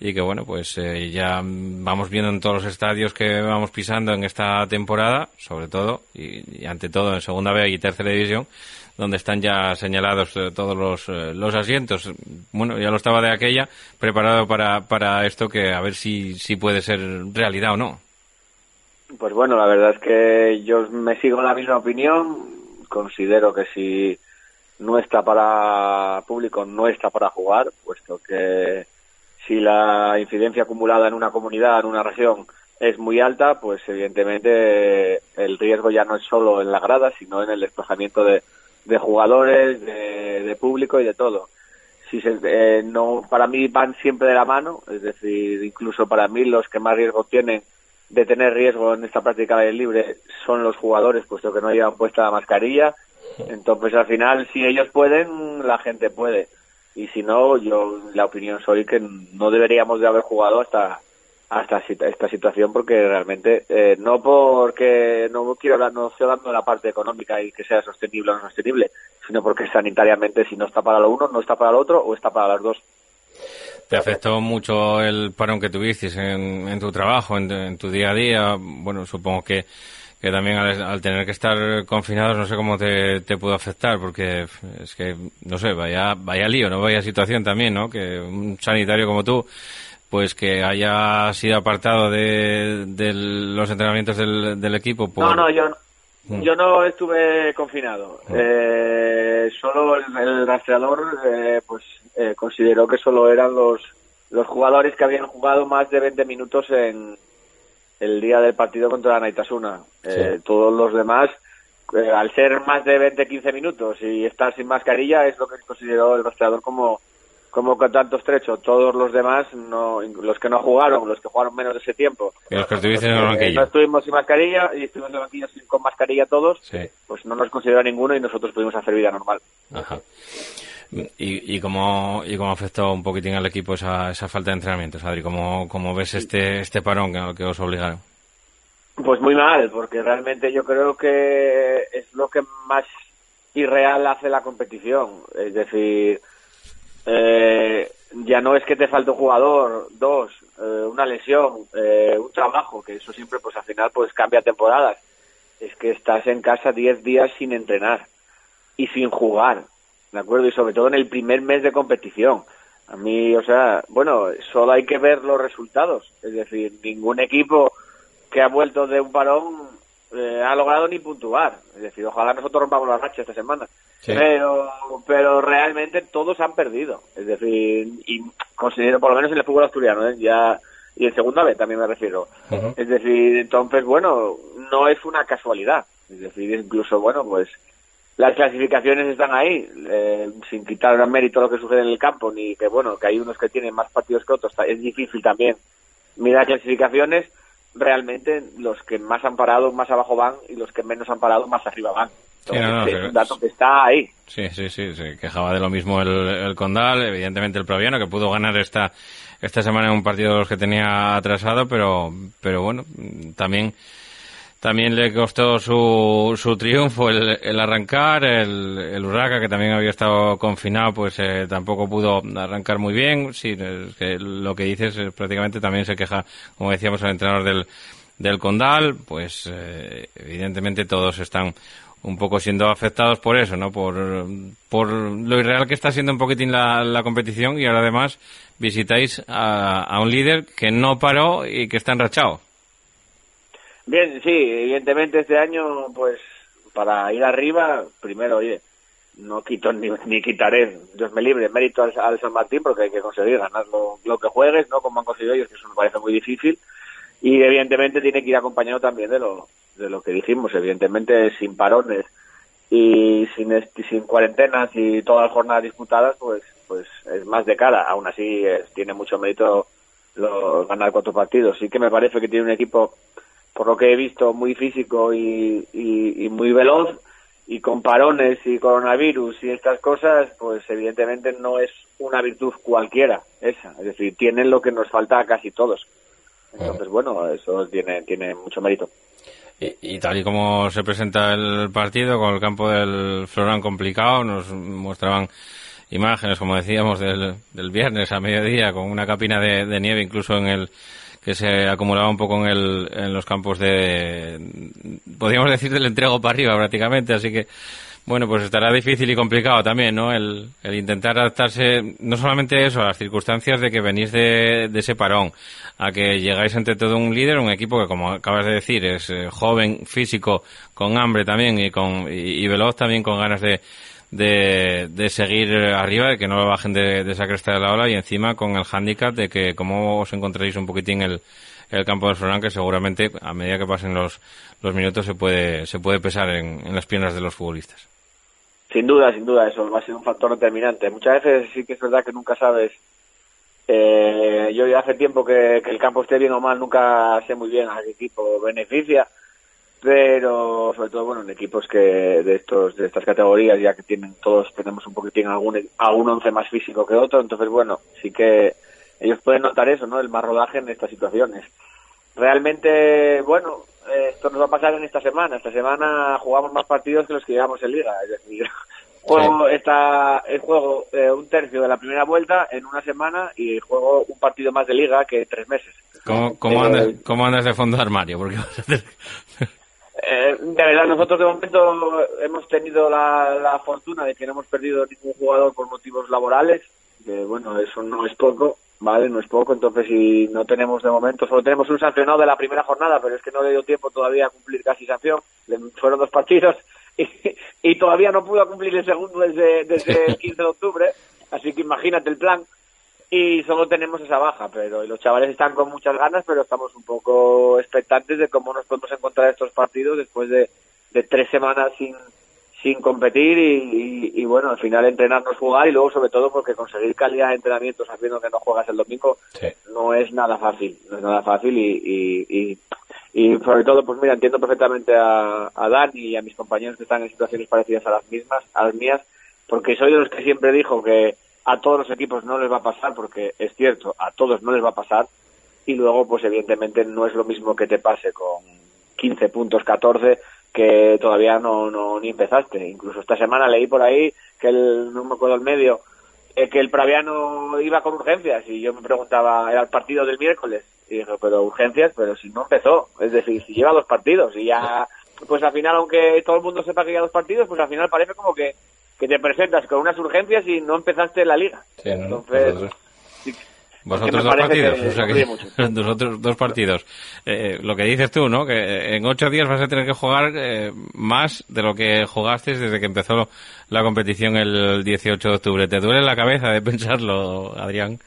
Speaker 1: y que bueno, pues eh, ya vamos viendo en todos los estadios que vamos pisando en esta temporada, sobre todo y, ante todo en segunda B y tercera división, donde están ya señalados eh, todos los, eh, los asientos. Bueno, ya lo estaba de aquella, preparado para, para esto que a ver si, si puede ser realidad o no.
Speaker 15: Pues bueno, la verdad es que yo me sigo la misma opinión. Considero que si no está para público, no está para jugar, puesto que si la incidencia acumulada en una comunidad, en una región, es muy alta, pues evidentemente el riesgo ya no es solo en la grada, sino en el desplazamiento de, de jugadores, de, de público y de todo. Si se, eh, no, para mí van siempre de la mano, es decir, incluso para mí los que más riesgo tienen de tener riesgo en esta práctica del libre son los jugadores, puesto que no llevan puesta la mascarilla. Entonces, al final, si ellos pueden, la gente puede. Y si no, yo la opinión soy que no deberíamos de haber jugado hasta hasta esta situación porque realmente eh, no porque no quiero hablar no estoy hablando la parte económica y que sea sostenible o no sostenible sino porque sanitariamente si no está para lo uno no está para lo otro o está para las dos
Speaker 1: ¿Te afectó mucho el parón que tuviste en, en tu trabajo, en, en tu día a día? Bueno, supongo que, que también al, tener que estar confinados no sé cómo te, te puede afectar, porque es que, no sé, vaya, vaya lío, ¿no? Vaya situación también, ¿no? Que un sanitario como tú, pues que haya sido apartado de, de los entrenamientos del, del equipo.
Speaker 15: Por... No, no, yo no. Mm. Yo no estuve confinado. Mm. Eh, solo el, rastreador, eh, pues eh, consideró que solo eran los los jugadores que habían jugado más de 20 minutos en el día del partido contra la Naitasuna. Eh, todos los demás, eh, al ser más de 20-15 minutos y estar sin mascarilla, es lo que consideró el rastreador como como tanto estrecho. Todos los demás, no, los que no jugaron, los que jugaron menos de ese tiempo,
Speaker 1: los que estuviste en el banquillo.
Speaker 15: no estuvimos sin mascarilla y estuvimos en el banquillo sin, con mascarilla todos, pues no nos consideró ninguno y nosotros pudimos hacer vida normal.
Speaker 1: Ajá. ¿Y, y, cómo, y cómo afectó un poquitín al equipo esa, esa falta de entrenamiento, Adri? ¿Cómo, ¿Cómo ves este, este parón al que os obligaron?
Speaker 15: Pues muy mal, porque realmente yo creo que es lo que más irreal hace la competición. Es decir, eh, ya no es que te falte un jugador, dos, eh, una lesión, eh, un trabajo, que eso siempre pues al final pues cambia temporadas. Es que estás en casa 10 días sin entrenar y sin jugar. ¿De acuerdo? Y sobre todo en el primer mes de competición. A mí, o sea, bueno, solo hay que ver los resultados. Es decir, ningún equipo que ha vuelto de un parón eh, ha logrado ni puntuar. Es decir, ojalá nosotros rompamos la racha esta semana. Pero, pero realmente todos han perdido. Es decir, y considero, por lo menos en el fútbol asturiano, ¿eh? ya y en segunda vez también me refiero. Es decir, entonces, bueno, no es una casualidad. Es decir, incluso, bueno, pues las clasificaciones están ahí, eh, sin quitar el mérito a lo que sucede en el campo, ni que bueno, que hay unos que tienen más partidos que otros, es difícil también mirar clasificaciones, realmente los que más han parado más abajo van y los que menos han parado más arriba van. es un dato que está ahí.
Speaker 1: Sí, sí, sí, se quejaba de lo mismo el, el Condal, evidentemente el Proviano, que pudo ganar esta, esta semana en un partido de los que tenía atrasado, pero, pero bueno, también también le costó su, su triunfo el, el arrancar, el, el Urraca, que también había estado confinado, pues eh, tampoco pudo arrancar muy bien. Sí, que lo que dices prácticamente también se queja, como decíamos, el entrenador del, del Condal, pues eh, evidentemente todos están un poco siendo afectados por eso, ¿no? Por, por lo irreal que está siendo un poquitín la, la competición y ahora además visitáis a, a un líder que no paró y que está enrachado.
Speaker 15: Bien, sí, evidentemente este año, pues para ir arriba, primero, oye, no quito ni, ni quitaré, Dios me libre, mérito al, San Martín porque hay que conseguir ganar lo, que juegues, ¿no? Como han conseguido ellos, que eso me parece muy difícil. Y evidentemente tiene que ir acompañado también de lo, de lo que dijimos, evidentemente sin parones y sin, sin cuarentenas y todas las jornadas disputadas, pues, pues es más de cara. Aún así tiene mucho mérito lo, ganar cuatro partidos. Sí que me parece que tiene un equipo por lo que he visto, muy físico y, muy veloz, y con parones y coronavirus y estas cosas, pues evidentemente no es una virtud cualquiera esa. Es decir, tienen lo que nos falta a casi todos. Entonces, bueno, eso tiene, tiene mucho mérito.
Speaker 1: Y, tal y como se presenta el partido, con el campo del Florán complicado, nos mostraban imágenes, como decíamos, del, del viernes a mediodía, con una capina de nieve incluso en el que se acumulaba un poco en, el, en los campos de, podríamos decir, del entrego para arriba prácticamente, así que, bueno, pues estará difícil y complicado también, ¿no? El, el intentar adaptarse, no solamente eso, a las circunstancias de que venís de, de ese parón, a que llegáis entre todo un líder, un equipo que, como acabas de decir, es eh, joven, físico, con hambre también y, con, y veloz también, con ganas de, de, de seguir arriba, de que no lo bajen de, esa cresta de la ola y encima con el hándicap de que como os encontréis un poquitín el, el campo del Florán, que seguramente a medida que pasen los, los minutos se puede, se puede pesar en, en las piernas de los futbolistas.
Speaker 15: Sin duda, sin duda, eso va a ser un factor determinante. Muchas veces sí que es verdad que nunca sabes. Eh, yo ya hace tiempo que, el campo esté bien o mal, nunca sé muy bien a qué equipo beneficia pero sobre todo bueno en equipos que de estos de estas categorías ya que tienen todos tenemos un poquitín algún algún once más físico que otro entonces bueno sí que ellos pueden notar eso no el más rodaje en estas situaciones. Realmente bueno esto nos va a pasar en esta semana. Esta semana jugamos más partidos que los que llevamos en liga. Es decir juego está el juego eh, un tercio de la primera vuelta en una semana y juego un partido más de liga que tres meses.
Speaker 1: ¿Cómo, cómo, andas, ¿Cómo andas de fondo de armario? Porque
Speaker 15: Eh, de verdad, nosotros de momento hemos tenido la, la fortuna de que no hemos perdido ningún jugador por motivos laborales, que bueno, eso no es poco, ¿vale? No es poco, entonces si no tenemos de momento, solo tenemos un sancionado de la primera jornada, pero es que no le dio tiempo todavía a cumplir casi sanción, fueron dos partidos y, y todavía no pudo cumplir el segundo desde, desde el 15 de octubre, así que imagínate el plan y solo tenemos esa baja, pero los chavales están con muchas ganas, pero estamos un poco expectantes de cómo nos podemos encontrar estos partidos después de, de tres semanas sin, sin competir y, y, y, bueno, al final entrenarnos, jugar y luego sobre todo porque conseguir calidad de entrenamiento sabiendo que no juegas el domingo no es nada fácil, no es nada fácil y, y, y, sobre todo pues mira, entiendo perfectamente a, a Dani y a mis compañeros que están en situaciones parecidas a las mismas, a las mías, porque soy de los que siempre dijo que a todos los equipos no les va a pasar, porque es cierto, a todos no les va a pasar, y luego, pues evidentemente no es lo mismo que te pase con 15 puntos, 14, que todavía no, no ni empezaste. Incluso esta semana leí por ahí que el, no me acuerdo el medio, eh, que el Praviano iba con urgencias, y yo me preguntaba, era el partido del miércoles, y dije, pero urgencias, pero si no empezó, es decir, si lleva dos partidos, y ya, pues al final, aunque todo el mundo sepa que lleva dos partidos, pues al final parece como que que te presentas con unas urgencias y no empezaste la liga.
Speaker 1: Sí, ¿no?
Speaker 15: Entonces,
Speaker 1: Vosotros,
Speaker 15: sí,
Speaker 1: dos partidos. o sea que- nosotros dos partidos. Eh, lo que dices tú, ¿no? Que en ocho días vas a tener que jugar eh, más de lo que jugaste desde que empezó la competición el 18 de octubre. ¿Te duele la cabeza de pensarlo, Adrián?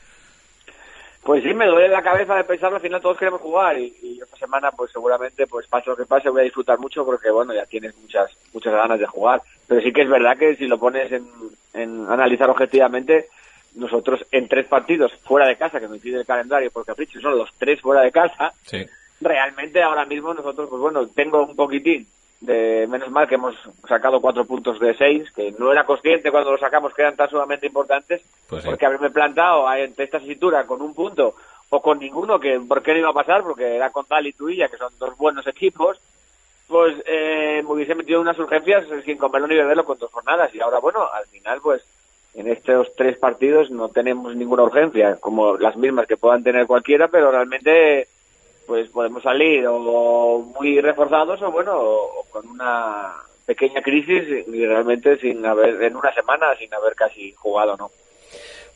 Speaker 15: Pues sí, me duele la cabeza de pensarlo, al final todos queremos jugar y, y esta semana pues seguramente pues pase lo que pase voy a disfrutar mucho porque bueno, ya tienes muchas muchas ganas de jugar. Pero sí que es verdad que si lo pones en, en analizar objetivamente, nosotros en tres partidos fuera de casa, que me pide el calendario por capricho, son los tres fuera de casa,
Speaker 1: Sí.
Speaker 15: realmente ahora mismo nosotros, pues bueno, tengo un poquitín de menos mal que hemos sacado cuatro puntos de seis, que no era consciente cuando lo sacamos que eran tan sumamente importantes,
Speaker 1: Pues sí.
Speaker 15: porque haberme plantado ante esta cintura con un punto o con ninguno, que ¿por qué no iba a pasar? Porque era con Tal y Tuilla, que son dos buenos equipos, pues eh, me hubiese metido unas urgencias sin comerlo ni beberlo con dos jornadas. Y ahora, bueno, al final, pues en estos tres partidos no tenemos ninguna urgencia, como las mismas que puedan tener cualquiera, pero realmente pues podemos salir o muy reforzados o bueno, con una pequeña crisis y realmente sin haber, en una semana sin haber casi jugado, ¿no?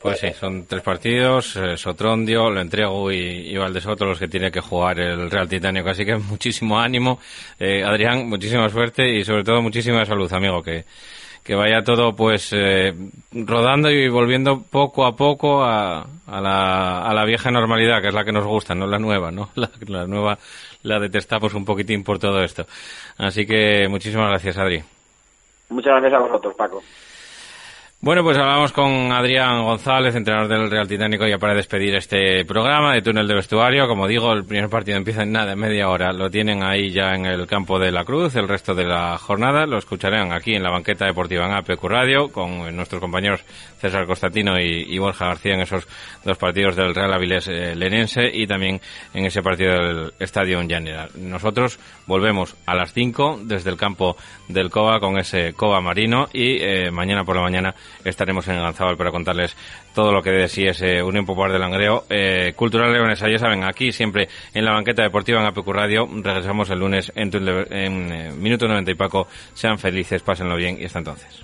Speaker 1: Pues sí, son tres partidos, eh, Sotrondio, Lo Entrego y, y Valdesoto los que tiene que jugar el Real Titánico. Así que muchísimo ánimo. Eh, Adrián, muchísima suerte y sobre todo muchísima salud, amigo. Que, que vaya todo pues eh, rodando y volviendo poco a poco a, la, a la vieja normalidad, que es la que nos gusta, no la nueva, ¿no? La, la nueva la detestamos un poquitín por todo esto. Así que muchísimas gracias, Adri.
Speaker 15: Muchas gracias a vosotros, Paco.
Speaker 1: Bueno, pues hablamos con Adrián González, entrenador del Real Titánico, ya para despedir este programa de túnel de vestuario. Como digo, el primer partido empieza en nada, en media hora. Lo tienen ahí ya en el campo de la Cruz, el resto de la jornada lo escucharán aquí en la banqueta deportiva en APQ Radio con nuestros compañeros César Constantino y, y Borja García en esos dos partidos del Real Avilés eh, Lenense y también en ese partido del Estadio General. Nosotros volvemos a las 5 desde el campo del Cova con ese Cova Marino y eh, mañana por la mañana estaremos en Lanzábal para contarles todo lo que de sí es eh, Unión Popular de Langreo. Eh, Cultural Leonesa, ya saben, aquí siempre en la banqueta deportiva en APQ Radio. Regresamos el lunes en, tu- en eh, Minuto 90 y Paco. Sean felices, pásenlo bien y hasta entonces.